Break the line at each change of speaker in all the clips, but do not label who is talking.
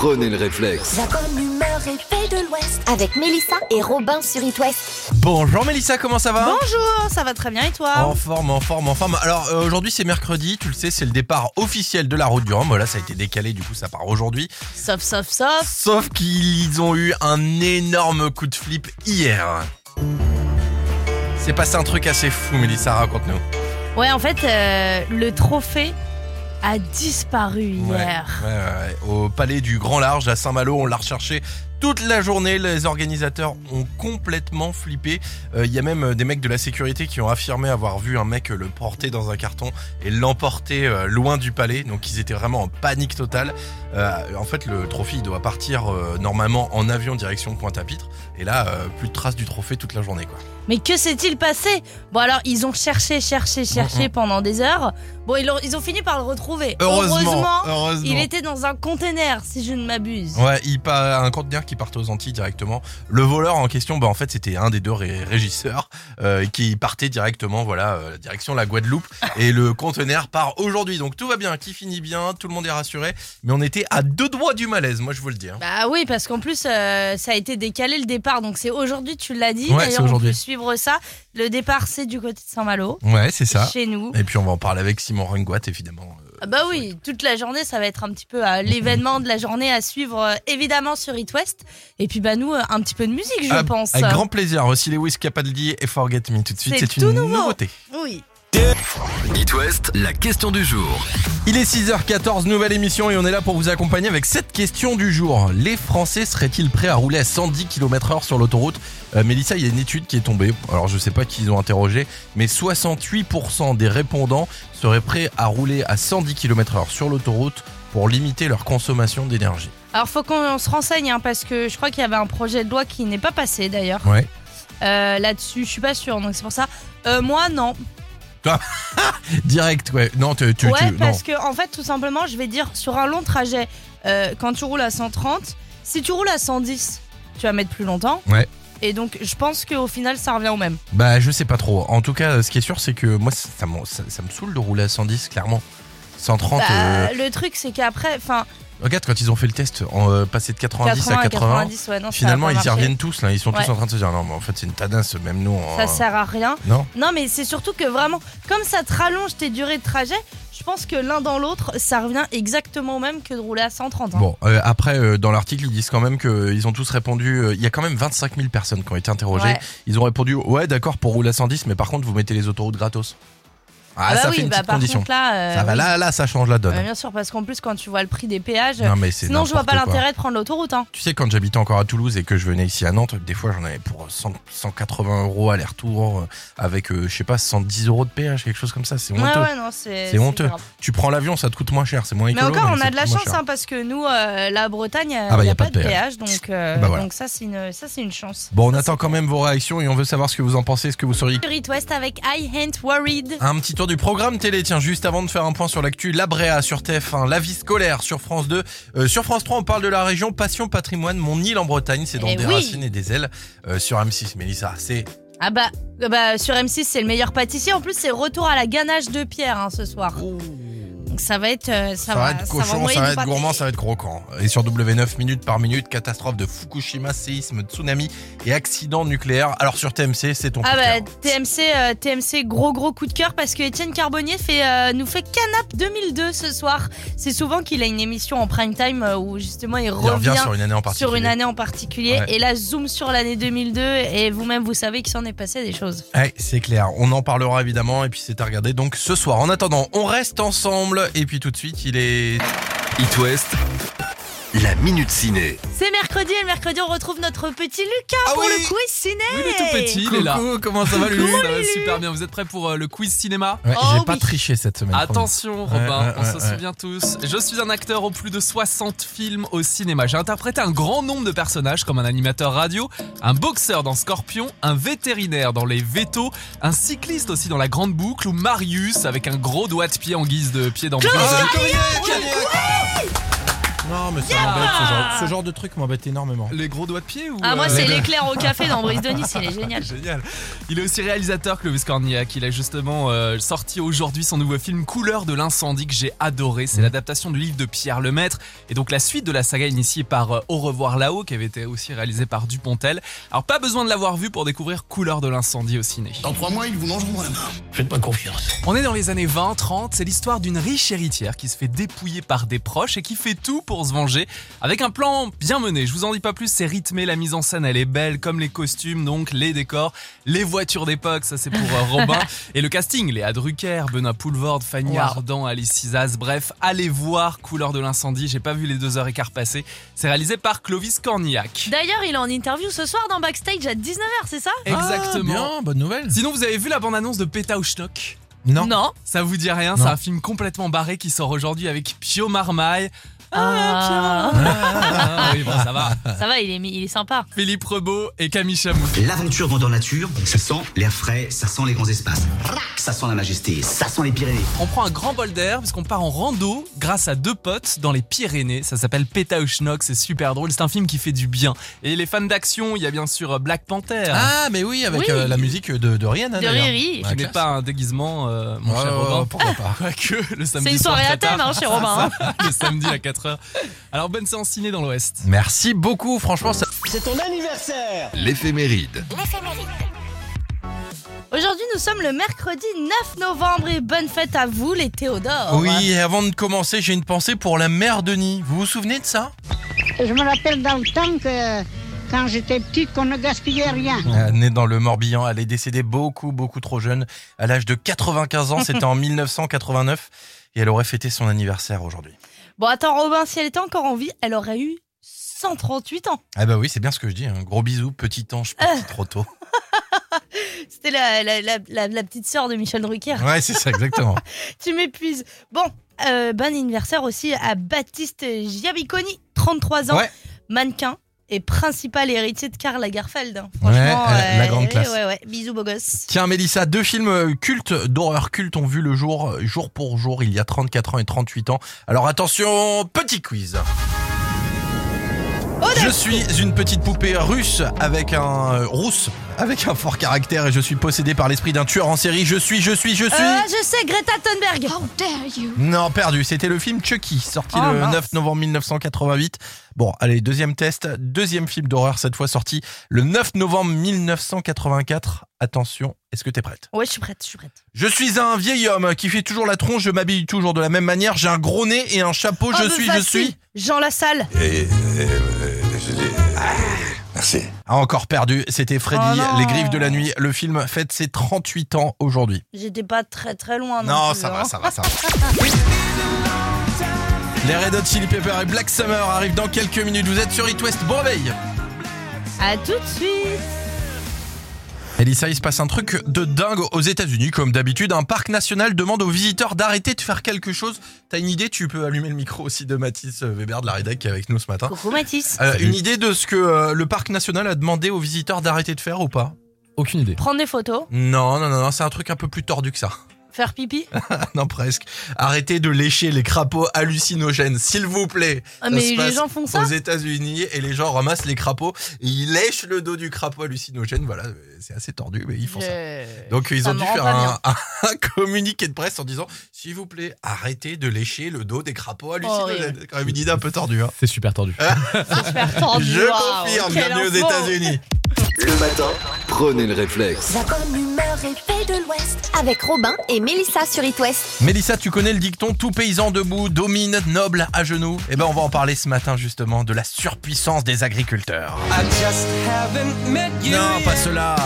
prenez le réflexe.
La bonne humeur est faite de l'Ouest avec Mélissa et Robin sur It West.
Bonjour Mélissa, comment ça va
Bonjour, ça va très bien et toi
En forme, en forme, en forme. Alors euh, aujourd'hui c'est mercredi, tu le sais, c'est le départ officiel de la route du Rhum. Voilà, ça a été décalé, du coup ça part aujourd'hui.
Sauf, sauf, sauf.
Sauf qu'ils ont eu un énorme coup de flip hier. C'est passé un truc assez fou, Mélissa, raconte-nous.
Ouais, en fait, euh, le trophée a disparu hier.
Ouais, ouais, ouais. Au palais du Grand Large à Saint-Malo, on l'a recherché toute la journée. Les organisateurs ont complètement flippé. Euh, Il y a même euh, des mecs de la sécurité qui ont affirmé avoir vu un mec le porter dans un carton et l'emporter euh, loin du palais. Donc ils étaient vraiment en panique totale. Euh, en fait, le trophée il doit partir euh, normalement en avion direction Pointe-à-Pitre. Et là, euh, plus de traces du trophée toute la journée, quoi.
Mais que s'est-il passé? Bon, alors, ils ont cherché, cherché, cherché pendant des heures. Bon, ils ont, ils ont fini par le retrouver.
Heureusement, heureusement.
il était dans un container, si je ne m'abuse.
Ouais, il part un conteneur qui partait aux Antilles directement. Le voleur en question, bah en fait c'était un des deux ré- régisseurs euh, qui partait directement, voilà, euh, direction la Guadeloupe. Et le conteneur part aujourd'hui, donc tout va bien, qui finit bien, tout le monde est rassuré. Mais on était à deux doigts du malaise, moi je vous le dis. hein.
Bah oui, parce qu'en plus, euh, ça a été décalé le départ. Donc c'est aujourd'hui, tu l'as dit.
Ouais,
D'ailleurs, on peut suivre ça. Le départ, c'est du côté de Saint-Malo,
Ouais, c'est ça.
chez nous.
Et puis on va en parler avec Simon Rungoat évidemment.
Ah bah oui, toute la journée, ça va être un petit peu euh, l'événement de la journée à suivre euh, évidemment sur It West. Et puis bah nous, euh, un petit peu de musique, je
ah,
pense.
Avec grand plaisir. Aussi Lewis Capaldi et Forget Me tout de suite.
C'est
C'est
tout
une
nouveau.
nouveauté.
Oui.
It West, la question du jour.
Il est 6h14, nouvelle émission et on est là pour vous accompagner avec cette question du jour. Les Français seraient-ils prêts à rouler à 110 km heure sur l'autoroute Euh, Mélissa, il y a une étude qui est tombée, alors je sais pas qui ils ont interrogé, mais 68% des répondants seraient prêts à rouler à 110 km heure sur l'autoroute pour limiter leur consommation d'énergie.
Alors faut qu'on se renseigne hein, parce que je crois qu'il y avait un projet de loi qui n'est pas passé d'ailleurs.
Ouais.
Euh, Là-dessus, je suis pas sûre, donc c'est pour ça. Euh, moi, non.
Direct, ouais. Non, tu, tu,
ouais,
tu- non.
parce que en fait, tout simplement, je vais dire sur un long trajet, euh, quand tu roules à 130, si tu roules à 110, tu vas mettre plus longtemps.
Ouais.
Et donc, je pense qu'au final, ça revient au même.
Bah, je sais pas trop. En tout cas, ce qui est sûr, c'est que moi, ça, ça, me- ça- ça me saoule de rouler à 110, clairement. 130.
Bah,
euh,
Le truc, c'est qu'après, enfin,
Regarde quand ils ont fait le test, en, euh, passer de 90 à 80.
90, ouais, non, ça
Finalement, ils y reviennent tous là. Ils sont tous en train de se dire non, mais en fait, c'est une tadasse, même nous.
Ça
hein.
sert à rien.
Non
Non, mais c'est surtout que vraiment, comme ça te rallonge tes durées de trajet, je pense que l'un dans l'autre, ça revient exactement au même que de rouler à 130. hein.
Bon, euh, après, euh, dans l'article, ils disent quand même qu'ils ont tous répondu. euh, Il y a quand même 25 000 personnes qui ont été interrogées.
Ouais.
Ils ont répondu Ouais, d'accord, pour rouler à 110, mais par contre, vous mettez les autoroutes gratos. Ah,
Ah bah
ça
oui,
fait une
bah par
condition.
contre là, euh,
ça va,
oui.
là, là, ça change la donne.
Ouais, bien sûr, parce qu'en plus, quand tu vois le prix des péages,
non, mais c'est
sinon je vois pas l'intérêt de prendre l'autoroute. Hein.
Tu sais, quand j'habitais encore à Toulouse et que je venais ici à Nantes, des fois j'en avais pour 100 180 euros aller-retour, euh, avec, euh, je sais pas, 110 euros de péage, quelque chose comme ça. C'est
Ouais,
honteux.
ouais, c'est
honteux.
grave.
Tu prends l'avion, ça te coûte moins cher, c'est moins
Mais
écolo.
encore, on a de la chance hein, parce que nous, euh, la Bretagne, il
Ah bah,
n'y a, pas de péage, donc,
Bah
donc ça, c'est une, chance.
Bon, on attend quand même vos réactions et on veut savoir ce que vous en pensez, ce que vous seriez.
West avec I Ain't Worried.
Un petit tour du programme télé, tiens, juste avant de faire un point sur l'actu, la Bréa sur TF1, la vie scolaire sur France 2. Euh, sur France 3, on parle de la région Passion Patrimoine, mon île en Bretagne, c'est dans
Eh
des
oui.
racines et des ailes. Euh, sur M6, Mélissa, c'est...
Ah bah, euh, bah, sur M6, c'est le meilleur pâtissier. En plus, c'est retour à la ganache de pierre hein, ce soir. Donc ça va être. euh, ça,
Ça, va être cochon, ça va être gourmand, ça va être croquant. Et sur W9 minutes par minute, catastrophe de Fukushima, séisme, tsunami et accident nucléaire. Alors sur TMC, c'est ton
Ah
coup de
bah
cœur.
TMC, euh, TMC gros gros coup de cœur parce que Étienne Carbonnier fait, euh, nous fait Canap 2002 ce soir. C'est souvent qu'il a une émission en prime time euh, où justement il
Il
revient,
revient sur une année en particulier.
sur une année en particulier
Ouais.
et là zoom sur l'année 2002 et vous-même vous savez qu'il s'en est passé des choses.
Ouais, c'est clair. On en parlera évidemment et puis c'est à regarder donc ce soir. En attendant, on reste ensemble et puis tout de suite, il est
It West, la minute ciné.
C'est mercredi et le mercredi on retrouve notre petit Lucas
Ah
pour
oui
le quiz ciné.
Oui, il est tout petit, il est là.
Coucou, comment ça va Lulu
Ça va super bien. Vous êtes prêts pour euh, le quiz cinéma?
Ouais,
Oh
J'ai
oui.
pas triché cette semaine. promis.
Attention, Robin,
ouais,
on
ouais,
se
ouais.
souvient tous. Je suis un acteur aux plus de 60 films au cinéma. J'ai interprété un grand nombre de personnages comme un animateur radio, un boxeur dans Scorpion, un vétérinaire dans Les Vétos, un cycliste aussi dans La Grande Boucle ou Marius avec un gros doigt de pied en guise de pied dans
Non, mais ça m'embête, ce genre, ce genre de truc m'embête énormément.
Les gros doigts de pied ou
Ah, moi,
euh,
c'est l'éclair au café dans Brise de Nice, il est génial.
Génial. Il est aussi réalisateur Clovis Cornillac. Il a justement euh, sorti aujourd'hui son nouveau film Couleur de l'incendie que j'ai adoré. C'est l'adaptation du livre de Pierre Lemaître et donc la suite de la saga initiée par euh, Au revoir là-haut qui avait été aussi réalisé par Dupontel. Alors pas besoin de l'avoir vu pour découvrir Couleur de l'incendie au ciné.
Dans trois mois, ils vous mangeront la main. Faites-moi confiance.
On est dans les années 20-30, c'est l'histoire d'une riche héritière qui se fait dépouiller par des proches et qui fait tout pour se venger avec un plan bien mené. Je vous en dis pas plus, c'est rythmé, la mise en scène elle est belle, comme les costumes, donc les décors, les voitures d'époque, ça c'est pour euh, Robin, et le casting, Léa Drucker, Benoît Poulvord, Fanny
Wow.
Ardant, Alice Cizaz, bref, allez voir Couleur de l'incendie, j'ai pas vu les deux heures et quart passer, c'est réalisé par Clovis Cornillac.
D'ailleurs, il est en interview ce soir dans Backstage à 19h, c'est ça?
Exactement.
Ah, bien, bonne nouvelle.
Sinon, vous avez vu la bande-annonce de Pétau Schnock
Non.
Non.
Ça vous dit rien. C'est un film complètement barré qui sort aujourd'hui avec Pio Marmaille.
Ah,
Ah, oui, bon, ça va.
ça va, il est, il est sympa.
Philippe Rebaud et Camille Chamou.
L'aventure grandeur nature, ça sent l'air frais, ça sent les grands espaces. Ça sent la majesté, ça sent les Pyrénées.
On prend un grand bol d'air puisqu'on part en rando grâce à deux potes dans les Pyrénées. Ça s'appelle Pétaouchnok, c'est super drôle. C'est un film qui fait du bien. Et les fans d'action, il y a bien sûr Black Panther.
Ah, mais oui, avec
Oui.
euh, la musique de, de Rihanna.
De
d'ailleurs.
Riri.
Qui n'est pas un déguisement, euh, mon cher
Oh,
Robin.
pourquoi pas.
Quoique, le samedi
C'est une
soir
soirée
très
à thème, hein, chez Robin. hein.
le samedi à 4h. Alors, bonne séance ciné dans l'Ouest.
Merci beaucoup, franchement, ça...
L'éphéméride.
Aujourd'hui, nous sommes le mercredi 9 novembre et bonne fête à vous, les Théodores.
Oui, et avant de commencer, j'ai une pensée pour la mère Denis. Vous vous souvenez de ça?
Je me rappelle dans le temps que quand j'étais petite, qu'on ne gaspillait rien.
Euh, Née dans le Morbihan, elle est décédée beaucoup, beaucoup trop jeune. À l'âge de 95 ans, c'était en 1989. Et elle aurait fêté son anniversaire aujourd'hui.
Bon, attends, Robin, si elle était encore en vie, elle aurait eu 138 ans.
Ah bah oui, c'est bien ce que je dis. Un gros bisou, petit ange, petit trop tôt.
C'était la, la, la, la- la petite sœur de Michel Drucker.
Ouais, c'est ça, exactement.
Tu m'épuises. Bon, euh, bon anniversaire aussi à Baptiste Giabiconi, 33 ans,
Ouais.
mannequin et principal héritier de Karl Lagerfeld. hein.
Ouais,
Franchement,
euh, la
euh,
grande classe.
Ouais, ouais, bisous beau gosse.
Tiens, Mélissa, deux films euh, cultes, d'horreur culte, ont vu le jour, jour pour jour, il y a 34 ans et 38 ans. Alors attention, petit quiz. Je suis une petite poupée russe avec un euh, rousse avec un fort caractère et je suis possédé par l'esprit d'un tueur en série. Je suis, je suis, je suis.
Euh, je sais, Greta Thunberg.
Non, perdu. C'était le film Chucky, sorti
Oh,
le
mince.
9 novembre 1988. Bon, allez, deuxième test, deuxième film d'horreur cette fois sorti le 9 novembre 1984. Attention, est-ce que t'es prête?
Ouais, je suis prête, je suis prête.
Je suis un vieil homme qui fait toujours la tronche, je m'habille toujours de la même manière, j'ai un gros nez et un chapeau,
Oh,
je
mais
suis, je
facile.
suis.
Jean Lassalle.
Merci.
Ah, encore perdu, c'était Freddy,
Oh.
Les Griffes de la Nuit. Le film fête ses 38 ans aujourd'hui.
J'étais pas très très loin. Non,
Non,
plus,
ça
hein.
va, ça va, ça va. Les Red Hot Chili Peppers et Black Summer arrivent dans quelques minutes. Vous êtes sur It West, bon réveil
À tout de suite.
Elissa, il se passe un truc de dingue aux États-Unis, comme d'habitude. Un parc national demande aux visiteurs d'arrêter de faire quelque chose. T'as une idée? Tu peux allumer le micro aussi de Mathis Weber de la Rédac qui est avec nous ce matin.
Coucou Mathis.
Euh, une idée de ce que euh, le parc national a demandé aux visiteurs d'arrêter de faire ou pas?
Aucune idée.
Prendre des photos,
Non, non, non, non, c'est un truc un peu plus tordu que ça.
Faire pipi?
non, presque. Arrêtez de lécher les crapauds hallucinogènes, s'il vous plaît.
Ah,
Ça
mais
se
les
passe
gens font ça?
Aux États-Unis, et les gens ramassent les crapauds, et ils lèchent le dos du crapaud hallucinogène. Voilà, c'est assez tordu, mais ils font ça. Donc ils
Ça
ont dû faire un, un communiqué de presse en disant s'il vous plaît arrêtez de lécher le dos des crapauds hallucinogènes. C'est quand même une idée un peu tordue. Hein.
C'est super tordu.
C'est super tordu.
Je confirme, bienvenue aux. États-Unis.
Le matin, prenez le réflexe.
La bonne humeur paix de l'Ouest. Avec Robin et Mélissa sur It West.
Mélissa, tu connais le dicton tout paysan debout domine, noble à genoux. Eh ben on va en parler ce matin justement de la surpuissance des agriculteurs. Non, pas cela.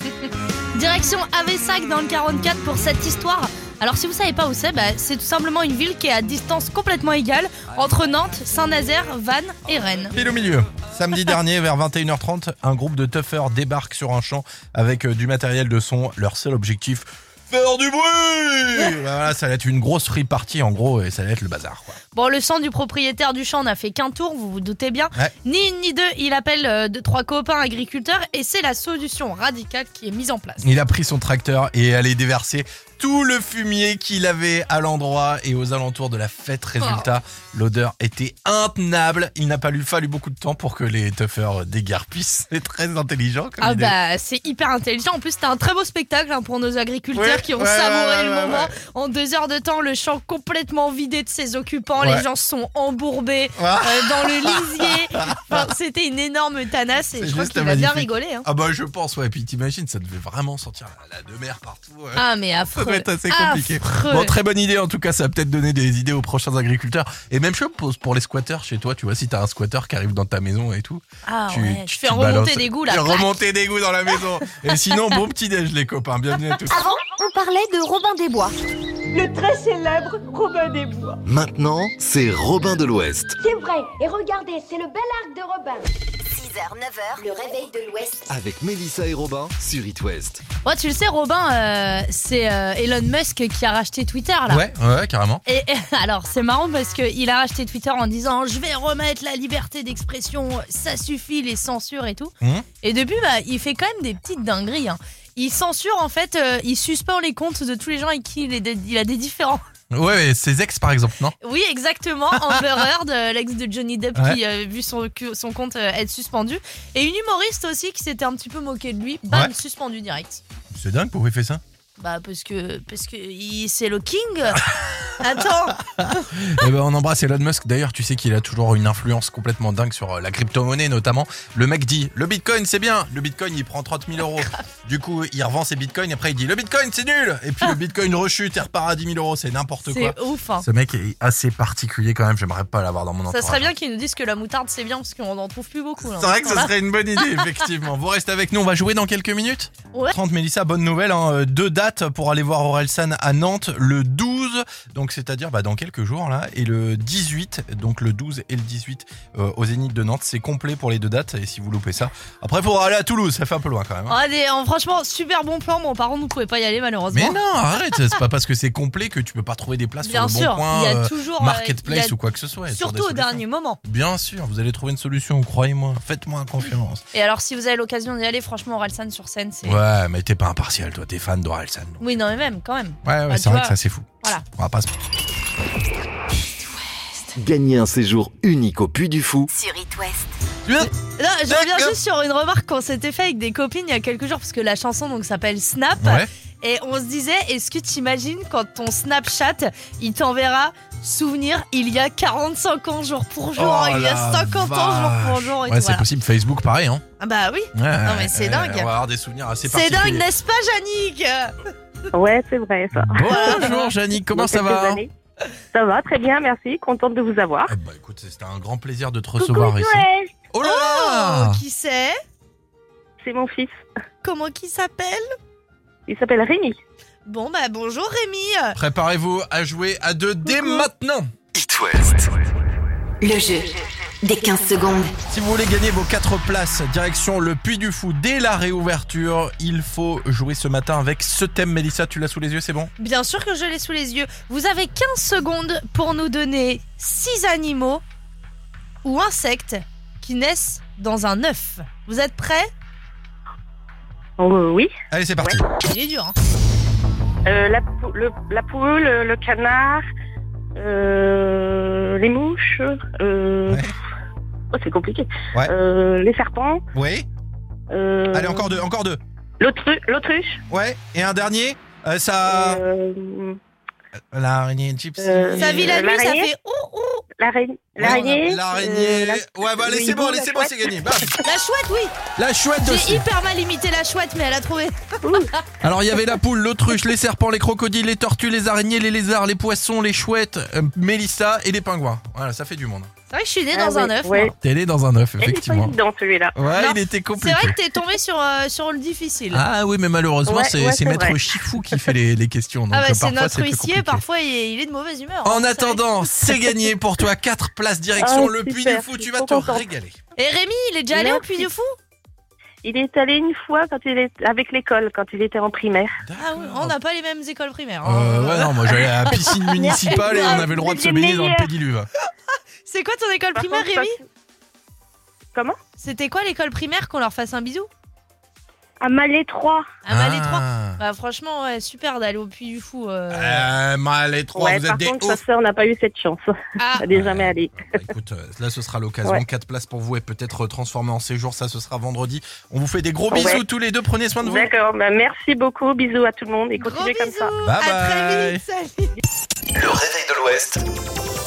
Direction Avessac dans le 44 pour cette histoire. Alors si vous savez pas où c'est, bah, c'est tout simplement une ville qui est à distance complètement égale entre Nantes, Saint-Nazaire, Vannes et Rennes.
Pile au milieu. Samedi dernier, vers 21h30, un groupe de tuffers débarque sur un champ avec euh, du matériel de son. Leur seul objectif, faire du bruit Voilà, ça va être une grosse free party en gros et ça va être le bazar. Quoi.
Bon, le sang du propriétaire du champ n'a fait qu'un tour, vous vous doutez bien.
Ouais.
Ni une ni deux, il appelle euh, deux, trois copains agriculteurs et c'est la solution radicale qui est mise en place.
Il a pris son tracteur et allait déverser tout le fumier qu'il avait à l'endroit et aux alentours de la fête. Résultat, l'odeur était intenable. Il n'a pas lui fallu beaucoup de temps pour que les tuffers déguerpissent. C'est très intelligent comme
Ah
idée.
bah c'est hyper intelligent. En plus c'était un très beau spectacle hein, pour nos agriculteurs
Ouais,
qui ont
ouais,
savouré
ouais,
le moment. En deux heures de temps, le champ complètement vidé de ses occupants. Les gens sont embourbés
Ah.
euh, dans le lisier. Enfin, c'était une énorme tanasse et je crois qu'il a bien rigolé. hein.
Ah bah je pense, ouais. Puis t'imagines, ça devait vraiment sentir la, la de mer partout.
Ah mais
Ça doit être assez compliqué.
Affreux.
Bon, très bonne idée en tout cas, ça va peut-être donner des idées aux prochains agriculteurs. Et même chose pour- les squatteurs chez toi, tu vois, si t'as un squatter qui arrive dans ta maison et tout,
Ah
tu,
ouais, tu fais
tu
remonter
balances-
des goûts là.
remonter des goûts dans la maison. et sinon, bon petit déj les copains, bienvenue à tous.
Avant, on parlait de Robin des Bois.
Le très célèbre Robin des Bois.
Maintenant, c'est Robin de l'Ouest.
C'est vrai. Et regardez, c'est le bel arc de Robin.
6h, 9h, le réveil de l'Ouest.
Avec Mélissa et Robin sur It West.
Ouais, tu le sais, Robin, euh, c'est euh, Elon Musk qui a racheté Twitter là.
Ouais, ouais, carrément.
Et, et alors, c'est marrant parce qu'il a racheté Twitter en disant Je vais remettre la liberté d'expression, ça suffit, les censures et tout.
Mhm.
Et depuis, bah, il fait quand même des petites dingueries. hein. Il censure, en fait, euh, il suspend les comptes de tous les gens avec qui il, est il a des différends.
Ouais, ses ex par exemple, non?
Oui, exactement. Amber Heard, euh, l'ex de Johnny Depp,
Ouais.
qui a vu son, son compte euh, être suspendu. Et une humoriste aussi qui s'était un petit peu moquée de lui. Bam,
Ouais.
suspendu direct.
C'est dingue, pourquoi il fait ça?
Bah, parce que, parce que il- c'est le king. Attends.
Eh ben, on embrasse Elon Musk. D'ailleurs, tu sais qu'il a toujours une influence complètement dingue sur euh, la crypto-monnaie, notamment. Le mec dit le bitcoin, c'est bien. Le bitcoin, il prend 30 000 euros. Du coup, il revend ses bitcoins. Après, il dit le bitcoin, c'est nul. Et puis, le bitcoin rechute et repart à 10 000 euros. C'est n'importe quoi.
C'est ouf. hein.
Ce mec est assez particulier quand même. J'aimerais pas l'avoir dans mon
Ça
entourage.
serait bien qu'ils nous disent que la moutarde c'est bien parce qu'on en trouve plus beaucoup. là.
C'est vrai que ce
Voilà.
serait une bonne idée, effectivement. Vous restez avec nous, on va jouer dans quelques minutes.
Ouais.
30 Mélissa, bonne nouvelle. hein. Euh, Deux dates pour aller voir Orelsan à Nantes, le 12, donc c'est-à-dire bah, dans quelques jours là, et le 18, donc le 12 et le 18 euh, au Zénith de Nantes. C'est complet pour les deux dates, et si vous loupez ça, après il faudra aller à Toulouse, ça fait un peu loin quand même. hein.
Ah, des- en- franchement, super bon plan. Bon, par contre, vous pouvez pas y aller malheureusement.
Mais non, arrête, c'est pas parce que c'est complet que tu peux pas trouver des places
Bien
sur le
sûr,
bon coin,
il y a
euh,
toujours euh,
marketplace
il y a-
ou quoi que ce soit.
Surtout au dernier moment.
Bien sûr, vous allez trouver une solution, croyez-moi, faites-moi confiance.
Et alors, si vous avez l'occasion d'y aller, franchement, Orelsan sur scène, c'est.
Ouais, mais t'es pas impartial, toi, t'es fan d'Orelsan.
Oui, non, mais même, quand même.
Ouais, ouais,
Bah,
c'est vrai
vois,
que ça c'est fou.
voilà.
On va pas se...
Gagner un séjour unique au Puy du Fou
Sur It West.
Non, je reviens juste sur une remarque qu'on s'était fait avec des copines il y a quelques jours parce que la chanson donc s'appelle Snap
Ouais.
et on se disait est-ce que tu imagines quand ton Snapchat il t'enverra souvenir il y a 45 ans jour pour jour,
Oh
il y a
la
50 ans jour pour jour et
Ouais, c'est
voilà.
possible. Facebook, pareil, hein.
Ah bah oui,
Ouais,
Non, mais c'est
ouais,
dingue.
On va avoir des souvenirs assez
c'est dingue n'est-ce pas Yannick?
Ouais, c'est vrai ça.
Bonjour, Jannick, comment ça va
années. Ça va, très bien, merci. Contente de vous avoir.
Eh bah écoute, c'était un grand plaisir de te recevoir
Coucou,
ici. Oh là
Oh,
là
qui c'est?
C'est mon fils.
Comment qui s'appelle?
Il s'appelle Rémi.
Bon bah bonjour Rémi
Préparez-vous à jouer à deux dès
Coucou.
maintenant.
It West.
Le jeu des 15 secondes.
Si vous voulez gagner vos 4 places, direction le Puy du Fou dès la réouverture, il faut jouer ce matin avec ce thème. Mélissa, tu l'as sous les yeux, c'est bon?
Bien sûr que je l'ai sous les yeux. Vous avez 15 secondes pour nous donner 6 animaux ou insectes qui naissent dans un œuf. Vous êtes prêts?
Oh, oui.
Allez, c'est parti.
Il est dur. Hein
Euh, la, pou- le, la poule, le canard, euh, les mouches. Euh,
Ouais.
Oh, c'est compliqué.
Ouais.
Euh, les serpents.
Oui
Euh,
Allez, encore deux, encore deux.
l'autru- L'autruche.
Ouais, et un dernier euh, Ça.
Euh,
L'araignée gypsy.
Euh,
Ça vit la nuit, ça fait ouh ouh.
L'araignée. L'araignée.
L'araignée.
euh,
Ouais, bah allez,
le
c'est bon,
hibou,
allez,
la
c'est bon,
chouette.
c'est gagné. Bam.
La chouette, oui.
La chouette
J'ai hyper mal imité la chouette, mais elle a trouvé.
Alors, il y avait la poule, l'autruche, les serpents, les crocodiles, les tortues, les araignées, les lézards, les poissons, les chouettes, euh, Mélissa et les pingouins. Voilà, ça fait du monde.
C'est vrai que je suis née
Ah
dans un œuf.
ouais.
T'es né dans un œuf,
Il
effectivement.
évident celui-là.
Ouais,
Non,
il était
C'est
compliqué.
vrai que t'es tombé sur, euh, sur le difficile.
Ah oui, mais malheureusement,
Ouais,
c'est
ouais,
c'est
c'est
Maître. Chifou qui fait les, les questions. Donc
Ah bah
euh,
c'est notre
c'est
huissier, parfois il est, il est de mauvaise humeur. hein,
En
savez.
attendant, c'est gagné pour toi. 4 places direction
Ah,
le Puy du Fou. Tu vas te régaler.
Et Rémi, il est déjà allé au. Puy du Fou?
Il est allé une fois quand il est avec l'école, quand il était en primaire.
Ah oui, on n'a pas les mêmes écoles primaires.
Euh,
hein.
ouais, non, moi j'allais à la piscine municipale et on avait le droit de se
C'est
baigner dans le pédiluve.
C'est quoi ton école
Par
primaire,
contre,
Rémi
ça- Comment
C'était quoi l'école primaire qu'on leur fasse un bisou
À Malais 3.
À Malais 3.
Ah.
Bah franchement, ouais, super d'aller au Puy du Fou. euh.
Euh, les trois,
Ouais,
vous
par
êtes des
contre,
ouf.
sa sœur n'a pas eu cette chance.
Ah,
Elle n'est jamais allée.
Bah, Écoute, euh, là ce sera l'occasion.
Ouais.
4 places pour vous et peut-être transformé en séjour. Ça, ce sera vendredi. On vous fait des gros
Ouais.
bisous tous les deux. Prenez soin de vous.
D'accord, bah, merci beaucoup. Bisous à tout le monde et
gros
continuez comme ça.
bisous.
Bye
à très
bye.
vite. Salut.
Le réveil de l'Ouest.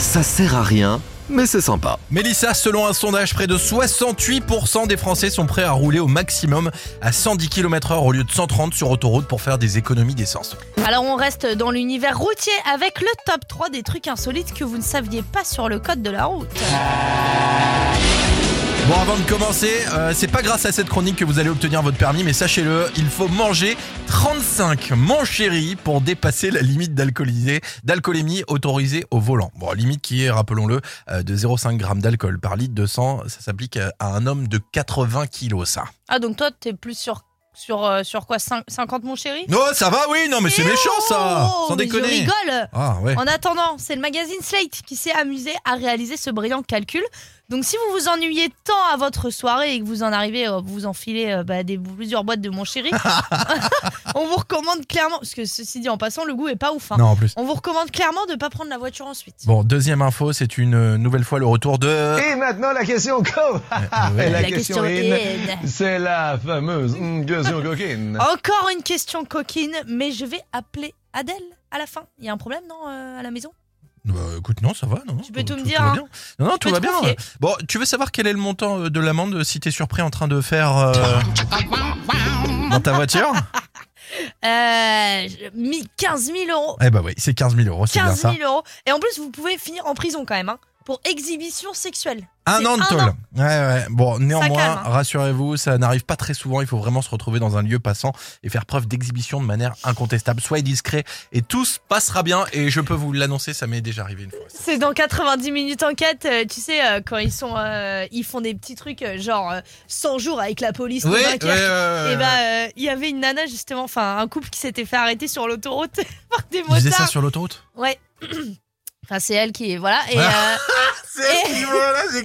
Ça sert à rien, mais c'est sympa.
Mélissa, selon un sondage, près de 68% des Français sont prêts à rouler au maximum à 110 km/h au lieu de 130 sur autoroute pour faire des économies d'essence.
Alors on reste dans l'univers routier avec le top 3 des trucs insolites que vous ne saviez pas sur le code de la route.
Bon, avant de commencer, euh, c'est pas grâce à cette chronique que vous allez obtenir votre permis, mais sachez-le, il faut manger 35 chéri pour dépasser la limite d'alcoolémie autorisée au volant. Bon, limite qui est, rappelons-le, euh, de 0,5 g d'alcool par litre de sang. Ça s'applique à à un homme de 80 kilos, ça.
Ah donc toi t'es plus sur sur euh, sur quoi cin- 50 mon chéri?
Non, ça va, oui, non, mais c'est
Eh
méchant, ça
oh,
Sans
mais Je
déconner
rigole
Ah, ouais.
En attendant, c'est le magazine Slate qui s'est amusé à réaliser ce brillant calcul. Donc si vous vous ennuyez tant à votre soirée et que vous en arrivez, à vous enfilez euh, bah, des plusieurs boîtes de mon chéri, on vous recommande clairement, parce que ceci dit en passant, le goût est pas ouf. hein.
Non, en plus.
On vous recommande clairement de pas prendre la voiture ensuite.
Bon, deuxième info, c'est une euh, nouvelle fois le retour de...
Et maintenant la question co.
ouais.
Et la,
La
question,
question
in,
in.
c'est la fameuse mm, question coquine.
Encore une question coquine, mais je vais appeler Adèle à la fin. Il y a un problème, non, euh, à la maison?
Bah, écoute, non, ça va, non.
Tu peux tout me
tout
dire,
va
hein.
bien. Non, non,
Tu
tout va bien.
confier.
Bon, tu veux savoir quel est le montant euh, de l'amende si t'es surpris en train de faire euh, dans ta voiture
euh, mi- 15 000 euros.
Eh bah oui, c'est 15 000 euros, c'est bien
15
ça.
000 euros. Et en plus, vous pouvez finir en prison quand même, hein, pour exhibition sexuelle.
Un an de tôle. Ouais, ouais. Bon, néanmoins,
hein.
rassurez-vous, ça n'arrive pas très souvent. Il faut vraiment se retrouver dans un lieu passant et faire preuve d'exhibition de manière incontestable. Soyez discret et tout se passera bien. Et je peux vous l'annoncer, ça m'est déjà arrivé une fois.
C'est dans 90 minutes enquête, euh, tu sais, euh, quand ils sont, euh, ils font des petits trucs euh, genre euh, 100 jours avec la police. de
Ouais, ouais,
Dunkerque.
ouais, ouais,
Et bah, euh, il y avait une nana justement, enfin un couple qui s'était fait arrêter sur l'autoroute par des motards.
ça sur l'autoroute?
Ouais. Enfin, c'est elle qui est. Voilà. Et,
Ah.
euh,
C'est elle qui voilà, j'ai
et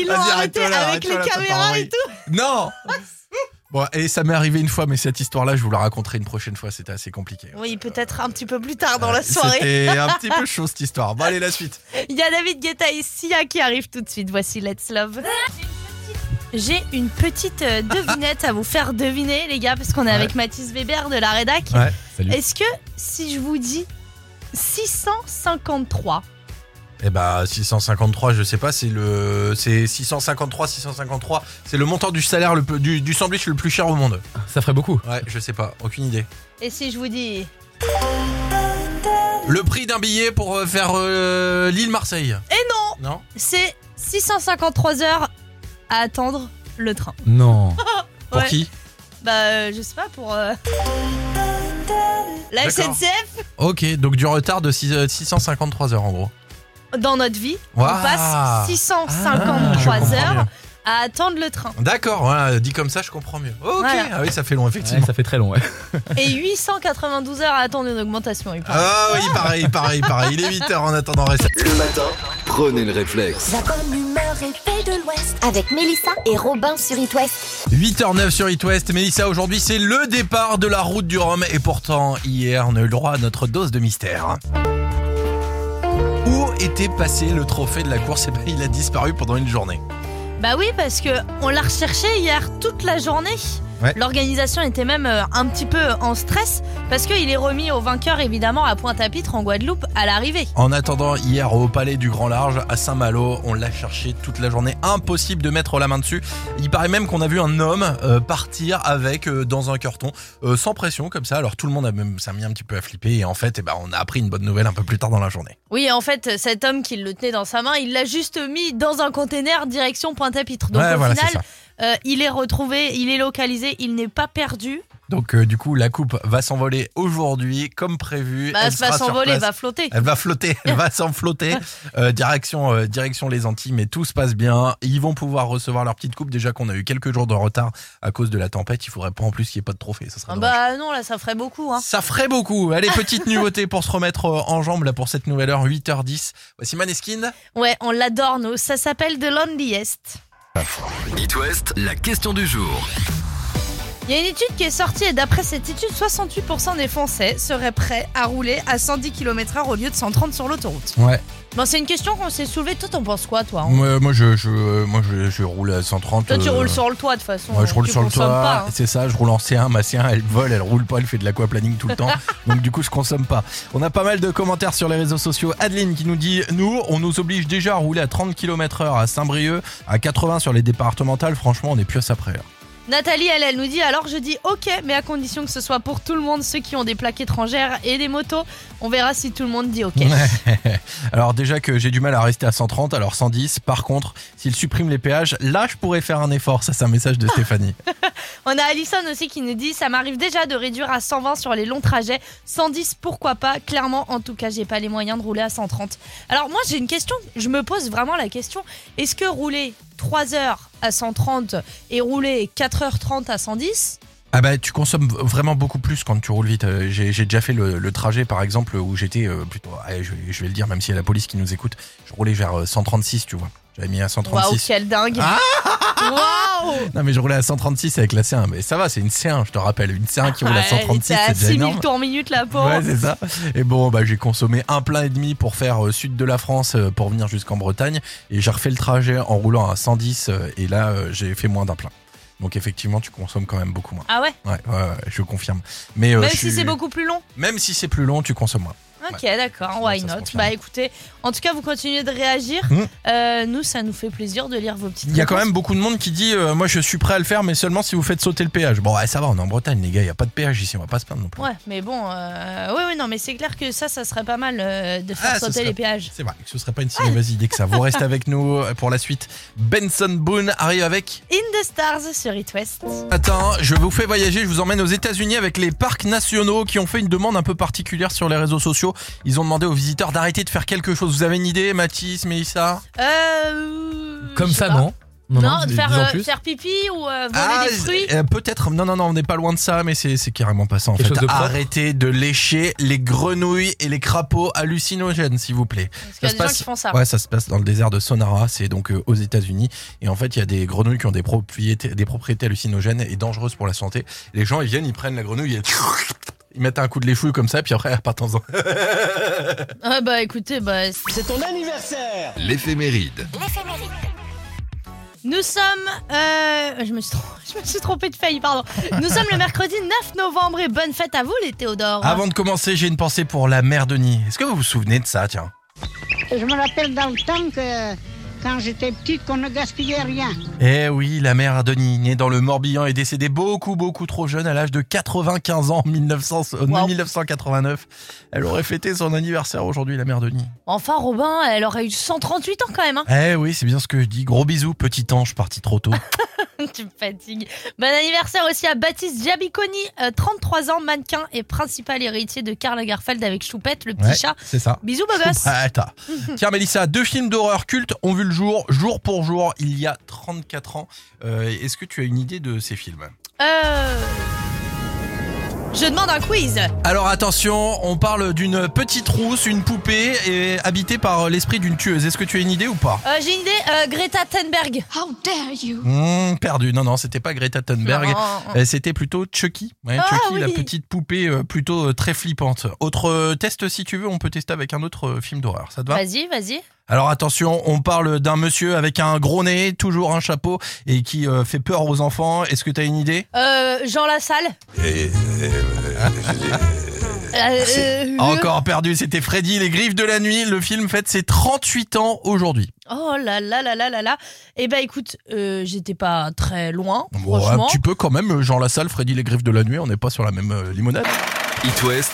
ils l'ont-
Vas-y,
arrêté
arrête-toi là,
avec
arrête-toi
les caméras et tout.
Non Bon, et ça m'est arrivé une fois, mais cette histoire-là, je vous la raconterai une prochaine fois. C'était assez compliqué.
Oui, peut-être un petit peu plus tard dans
Euh,
la soirée.
C'était un petit peu chaud cette histoire. Bon, allez, la suite.
Il y a David Guetta et Sia qui arrivent tout de suite. Voici Let's Love. J'ai une petite euh, devinette à vous faire deviner, les gars, parce qu'on est avec Mathis Weber de la rédac.
Ouais,
salut.
Est-ce que si je vous dis 653,
Eh bah 653, je sais pas, c'est le c'est 653 653, c'est le montant du salaire le plus- du, du sandwich le plus cher au monde.
Ça ferait beaucoup.
Ouais, je sais pas, aucune idée.
et si je vous dis
Le prix d'un billet pour euh, faire euh, l'île Marseille.
Eh non
Non
C'est 653 heures à attendre le train.
Non.
Pour
Ouais.
qui?
Bah, euh, je sais pas, pour. euh, La. SNCF,
OK, donc du retard de six- euh, 653 heures en gros.
dans notre vie,
Waouh.
on passe
Ah,
653
je comprends
heures à attendre le train.
D'accord, voilà, dit comme ça, je comprends mieux. OK,
Voilà.
ah oui, ça fait long effectivement.
Ouais, ça fait très long, ouais.
Et 892 heures à attendre une augmentation. il paraît.
Ah oui, pareil, pareil, pareil. Il est 8h en attendant reste.
Le matin, prenez le réflexe.
La bonne humeur de l'Ouest. Avec Mélissa et Robin sur It West.
8h09 sur It West. Mélissa, aujourd'hui, c'est le départ de la route du Rhum. Et pourtant, hier, on a eu le droit à notre dose de mystère. Où était passé le trophée de la course? Eh ben, il a disparu pendant une journée.
Bah oui, parce que on l'a recherché hier toute la journée.
Ouais.
L'organisation était même euh, un petit peu en stress parce qu'il est remis au vainqueur évidemment à Pointe-à-Pitre en Guadeloupe à l'arrivée.
En attendant, hier, au Palais du Grand Large, à Saint-Malo, on l'a cherché toute la journée. Impossible de mettre la main dessus. Il paraît même qu'on a vu un homme euh, partir avec euh, dans un carton, sans pression, comme ça. Alors tout le monde a même, ça a mis un petit peu à flipper. Et en fait, eh ben, on a appris une bonne nouvelle un peu plus tard dans la journée.
Oui, en fait, cet homme qui le tenait dans sa main, il l'a juste mis dans un container direction Pointe-à-Pitre. Donc
Ouais,
au
voilà,
final, euh, il est retrouvé, il est localisé, il n'est pas perdu.
Donc euh, du coup, la coupe va s'envoler aujourd'hui, comme prévu.
Bah,
Elle
va s'envoler, va flotter.
Elle va flotter, elle va s'enflotter. Euh, direction, euh, direction les Antilles, mais tout se passe bien. Ils vont pouvoir recevoir leur petite coupe. Déjà qu'on a eu quelques jours de retard à cause de la tempête, il faudrait pas en plus qu'il n'y ait pas de trophée. Ça serait
Ah bah non, là, ça ferait beaucoup. Hein.
Ça ferait beaucoup. Allez, petite nouveauté pour se remettre en jambe là pour cette nouvelle heure, 8h10. Voici Maneskin.
Ouais, on l'adore, nous. Ça s'appelle The Loneliest.
It West, la question du jour.
Il y a une étude qui est sortie et d'après cette étude, 68% des Français seraient prêts à rouler à 110 km/h au lieu de 130 sur l'autoroute.
Ouais.
Bon, c'est une question qu'on s'est soulevée. Toi, t'en penses quoi, toi hein?
Moi, moi, je, je, euh, moi je, je roule à 130.
Toi, tu
euh,
roules sur le toit de toute façon.
Ouais, je roule
tu
sur le toit,
hein.
c'est ça, je roule en C1, ma C1 elle vole, elle roule pas, elle fait de l'aquaplaning tout le temps, donc du coup je consomme pas. On a pas mal de commentaires sur les réseaux sociaux. Adeline qui nous dit, nous on nous oblige déjà à rouler à 30 km heure à Saint-Brieuc, à 80 sur les départementales, franchement on est plus après. hein.
Nathalie, elle, elle nous dit alors je dis ok, mais à condition que ce soit pour tout le monde, ceux qui ont des plaques étrangères et des motos. On verra si tout le monde dit ok.
alors déjà que j'ai du mal à rester à 130, alors 110, par contre, s'ils suppriment les péages, là je pourrais faire un effort, ça c'est un message de Stéphanie.
On a Alison aussi qui nous dit ça m'arrive déjà de réduire à 120 sur les longs trajets, 110 pourquoi pas? Clairement, en tout cas, j'ai pas les moyens de rouler à 130. Alors moi j'ai une question, je me pose vraiment la question est-ce que rouler 3 heures à 130 et rouler 4h30 à 110
Ah bah tu consommes vraiment beaucoup plus quand tu roules vite. Euh, J'ai j'ai déjà fait le, le trajet par exemple où j'étais euh, plutôt, je, vais- je vais le dire même s'il y a la police qui nous écoute, je roulais vers euh, 136 tu vois. J'avais mis à
Waouh,
136.
quel dingue Waouh
Non mais je roulais à 136 avec la C1, mais ça va, c'est une C1 je te rappelle, une C1 qui roule à
Ouais,
136
t'es à
c'est déjà
6000
énorme.
tours minute la pauvre.
Ouais c'est ça. Et bon bah j'ai consommé un plein et demi pour faire euh, sud de la France euh, pour venir jusqu'en Bretagne et j'ai refait le trajet en roulant à 110 euh, et là euh, j'ai fait moins d'un plein. Donc effectivement tu consommes quand même beaucoup moins.
Ah ouais
Ouais, ouais, ouais, je confirme. Mais euh,
Même
je
si
suis-
c'est beaucoup plus long
même si c'est plus long, tu consommes moins.
Ok, d'accord, why
ça se
not?
confirme.
Bah écoutez, en tout cas, vous continuez de réagir.
Mhm.
Euh, nous, ça nous fait plaisir de lire vos petites
Il y a quand
réponses.
même beaucoup de monde qui dit euh, moi je suis prêt à le faire mais seulement si vous faites sauter le péage. Bon ouais, ça va, on est en Bretagne les gars, il y a pas de péage ici, on va pas se plaindre non plus.
Ouais, mais bon, euh, oui, oui, non, mais c'est clair que ça, ça serait pas mal euh, de faire
Ah, ce
sauter
serait-
les péages.
C'est vrai que ce serait pas une si mauvaise idée que ça. Vous restez avec nous pour la suite. Benson Boone arrive avec
In the Stars sur It West.
Attends, je vous fais voyager, je vous emmène aux États-Unis avec les parcs nationaux qui ont fait une demande un peu particulière sur les réseaux sociaux. Ils ont demandé aux visiteurs d'arrêter de faire quelque chose. Vous avez une idée, Mathis, Mélissa
Euh.
Comme ça,
pas.
non
Non, de faire, euh, faire pipi ou euh, voler
Ah,
des fruits.
euh, peut-être. Non, non, non, on n'est pas loin de ça, mais c'est c'est carrément pas ça en
Quelque
fait.
de
Arrêtez de lécher les grenouilles et les crapauds hallucinogènes, s'il vous plaît.
Parce qu'il y a gens qui font ça.
Ouais, ça se passe dans le désert de Sonara, c'est donc euh, aux États-Unis. Et en fait, il y a des grenouilles qui ont des propriétés, des propriétés hallucinogènes et dangereuses pour la santé. Les gens, ils viennent, ils prennent la grenouille et ils mettent un coup de léchouille comme ça, puis après, repartent-en.
Ah, bah écoutez, bah, c'est-
ton anniversaire
L'éphéméride.
nous sommes. euh, je, me suis trom- je me suis trompée de feuille, pardon. Nous sommes le mercredi 9 novembre et bonne fête à vous, les Théodore.
Avant de commencer, j'ai une pensée pour la mère Denis. Est-ce que vous vous souvenez de ça, tiens?
Je me rappelle dans le temps que quand j'étais petite, qu'on ne gaspillait rien.
Eh oui, la mère Denis, née dans le Morbihan, est décédée beaucoup, beaucoup trop jeune, à l'âge de 95 ans en 1900 euh,
Wow.
1989. Elle aurait fêté son anniversaire aujourd'hui, la mère Denis.
Enfin, Robin, elle aurait eu 138 ans quand même. Hein.
Eh oui, c'est bien ce que je dis. Gros bisous, petit ange parti trop tôt.
tu me fatigues. Bon anniversaire aussi à Baptiste Giabiconi, euh, 33 ans, mannequin et principal héritier de Karl Lagerfeld avec Choupette, le petit
Ouais,
chat.
c'est ça.
Bisous, beau gosse.
Tiens, Mélissa, deux films d'horreur cultes ont vu le jour, jour pour jour, il y a 34 ans. Euh, Est-ce que tu as une idée de ces films?
Euh... Je demande un quiz.
Alors attention, on parle d'une petite rousse, une poupée, et habitée par l'esprit d'une tueuse. Est-ce que tu as une idée ou pas?
Euh, J'ai une idée, euh, Greta Thunberg.
How dare you
Hmm, Perdu. Non, non, c'était pas Greta Thunberg. C'était plutôt Chucky. Ouais,
Ah,
Chucky, la petite poupée plutôt très flippante. Autre test, si tu veux, on peut tester avec un autre film d'horreur. Ça te va?
Vas-y, vas-y.
Alors attention, on parle d'un monsieur avec un gros nez, toujours un chapeau, et qui euh, fait peur aux enfants. Est-ce que tu as une idée?
Euh, Jean Lassalle. Euh, euh,
Encore perdu, c'était Freddy, les griffes de la nuit. Le film fête ses 38 ans aujourd'hui.
Oh là là là là là là. Eh ben écoute, euh, j'étais pas très loin,
Bon, un
franchement.
petit peu quand même, Jean Lassalle, Freddy, les griffes de la nuit, on n'est pas sur la même euh, limonade.
It West.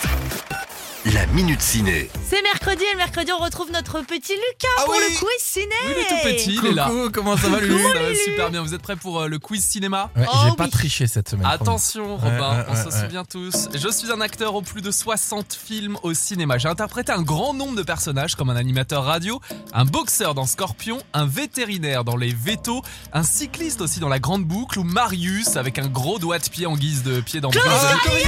Minute ciné.
C'est mercredi et le mercredi on retrouve notre petit Lucas
Ah
pour
oui.
le quiz ciné.
Oui, il est tout petit, il est là.
Coucou, comment ça va Lulu
Ça va super bien. Vous êtes prêts pour euh, le quiz cinéma?
Ouais,
Oh
J'ai pas triché cette semaine.
Attention Robin,
ouais,
on
ouais,
se
ouais.
souvient tous. Je suis un acteur aux plus de 60 films au cinéma. J'ai interprété un grand nombre de personnages comme un animateur radio, un boxeur dans Scorpion, un vétérinaire dans Les Vétos, un cycliste aussi dans La Grande Boucle ou Marius avec un gros doigt de pied en guise de pied dans Brise de Nuit.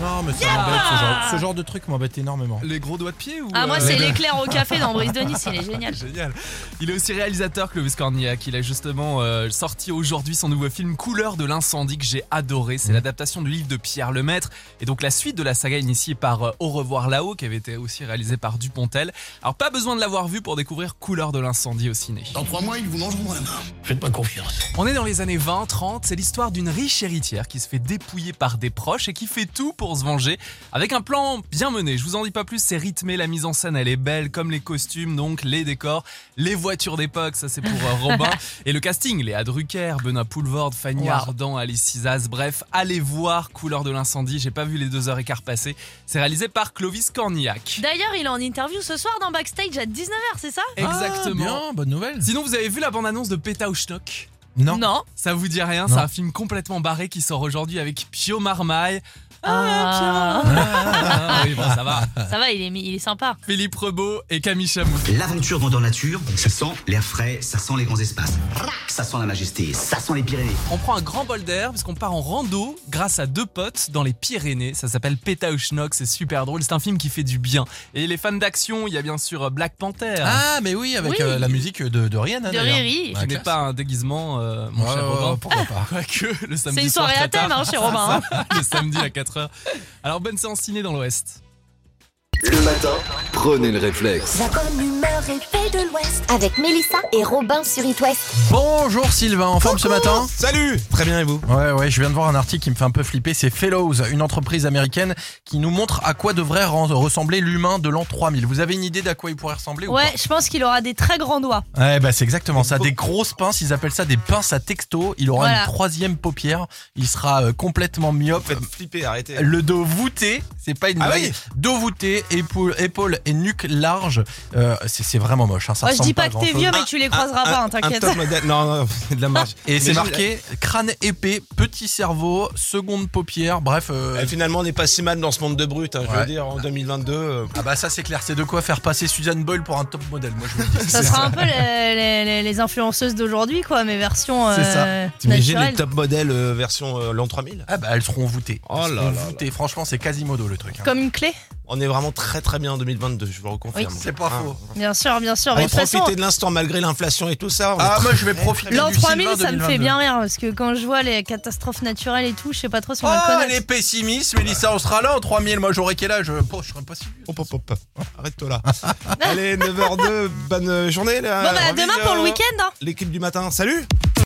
Non, mais ça
Yeah
m'embête, ce genre, ce genre de truc m'embête énormément.
Les gros doigts de pied ou
Ah, moi,
euh,
c'est l'éclair au café dans Brise de Nice, il est génial.
Génial. Il est aussi réalisateur Clovis Cornillac. Il a justement euh, sorti aujourd'hui son nouveau film Couleur de l'incendie que j'ai adoré. C'est l'adaptation du livre de Pierre Lemaître et donc la suite de la saga initiée par euh, Au revoir là-haut qui avait été aussi réalisé par Dupontel. Alors pas besoin de l'avoir vu pour découvrir Couleur de l'incendie au ciné.
Dans trois mois, ils vous mangeront la main. Faites pas confiance.
On est dans les années 20-30, c'est l'histoire d'une riche héritière qui se fait dépouiller par des proches et qui fait tout pour se venger avec un plan bien mené. Je vous en dis pas plus, c'est rythmé, la mise en scène elle est belle, comme les costumes, donc les décors, les voitures d'époque, ça c'est pour euh, Robin. Et le casting, Léa Drucker, Benoît Poulvord, Fanny
Wow.
Ardant, Alice Cizaz, bref, allez voir Couleur de l'incendie, j'ai pas vu les deux heures et quart passer. C'est réalisé par Clovis Cornillac.
D'ailleurs, il est en interview ce soir dans Backstage à 19h, c'est ça?
Exactement.
Ah, bien, bonne nouvelle.
Sinon, vous avez vu la bande-annonce de Péta ou Schnock
Non.
Non.
Ça vous dit rien? C'est un film complètement barré qui sort aujourd'hui avec Pio Marmaille.
Ah,
Ah, oui, bon, ça va.
ça va, il est, il est sympa.
Philippe Rebaud et Camille Chamou.
L'aventure grandeur nature, ça sent l'air frais, ça sent les grands espaces. Ça sent la majesté, ça sent les Pyrénées.
On prend un grand bol d'air puisqu'on part en rando grâce à deux potes dans les Pyrénées. Ça s'appelle Pétaouchnok, c'est super drôle. C'est un film qui fait du bien. Et les fans d'action, il y a bien sûr Black Panther.
Ah, mais oui, avec
Oui.
euh, la musique de, de Rihanna.
De
d'ailleurs.
Riri.
Qui n'est pas un déguisement, euh, mon cher Robin.
pourquoi pas.
Quoique, le samedi
C'est une
soir
soirée à thème hein, chez Robin. hein.
le samedi à 4h. Alors, bonne séance ciné dans l'Ouest.
Le matin, prenez le réflexe.
La bonne humeur de l'Ouest. Avec Mélissa et Robin sur It West.
Bonjour Sylvain, en forme ce matin
Salut Très bien et vous?
Ouais, ouais, je viens de voir un article qui me fait un peu flipper. C'est Fellows, une entreprise américaine qui nous montre à quoi devrait ressembler l'humain de l'an 3000. Vous avez une idée d'à quoi il pourrait ressembler ou
Ouais, je pense qu'il aura des très grands doigts.
Ouais, bah c'est exactement ça. Des grosses pinces, ils appellent ça des pinces à texto. Il aura
Voilà.
une troisième paupière. Il sera euh, complètement myope.
Faites flipper, arrêtez.
Le dos voûté, c'est pas une
Ah
blague.
oui
Dos voûté, épaule, épaule et nuque large. Euh, c'est c'est vraiment moche. Hein, ça
Moi, je dis pas que t'es vieux, mais tu les croiseras pas, hein,
Un
t'inquiète.
top modèle. Non, non, c'est de la marge.
Et c'est marqué crâne épais, petit cerveau, seconde paupière. Bref. euh,
Eh, Finalement, on n'est pas si mal dans ce monde de brut. hein, Je veux dire, en 2022. euh,
Ah bah ça c'est clair, c'est de quoi faire passer Suzanne Boyle pour un top modèle, moi je vous le dis.
Ça sera un peu les, les- les- les influenceuses d'aujourd'hui, quoi, mais version
C'est ça.
euh,
T'imagines les top modèles euh, version euh, l'an 3000
Ah bah elles seront voûtées.
Oh là là
voûtées. Franchement c'est Quasimodo le truc. hein.
Comme une clé?
On est vraiment très très bien en 2022, je vous le reconfirme.
C'est pas
Ah.
faux.
Bien sûr, bien sûr.
On
Mais
va
de façon,
profiter de l'instant malgré l'inflation et tout ça.
Ah
très-
moi je vais profiter
l'an
du
3000,
Sylvain
ça me fait
2022.
bien rire, parce que quand je vois les catastrophes naturelles et tout, je sais pas trop si on va
Oh
connaître.
elle est pessimiste, Mélissa, on sera là en 3000, moi j'aurais quel âge? Oh, Je serais pas si vieux.
Hop, hop, hop. Arrête-toi là. Allez, 9h02, bonne journée là.
Bon, bah, demain
de-
pour le week-end, hein.
L'équipe du matin, salut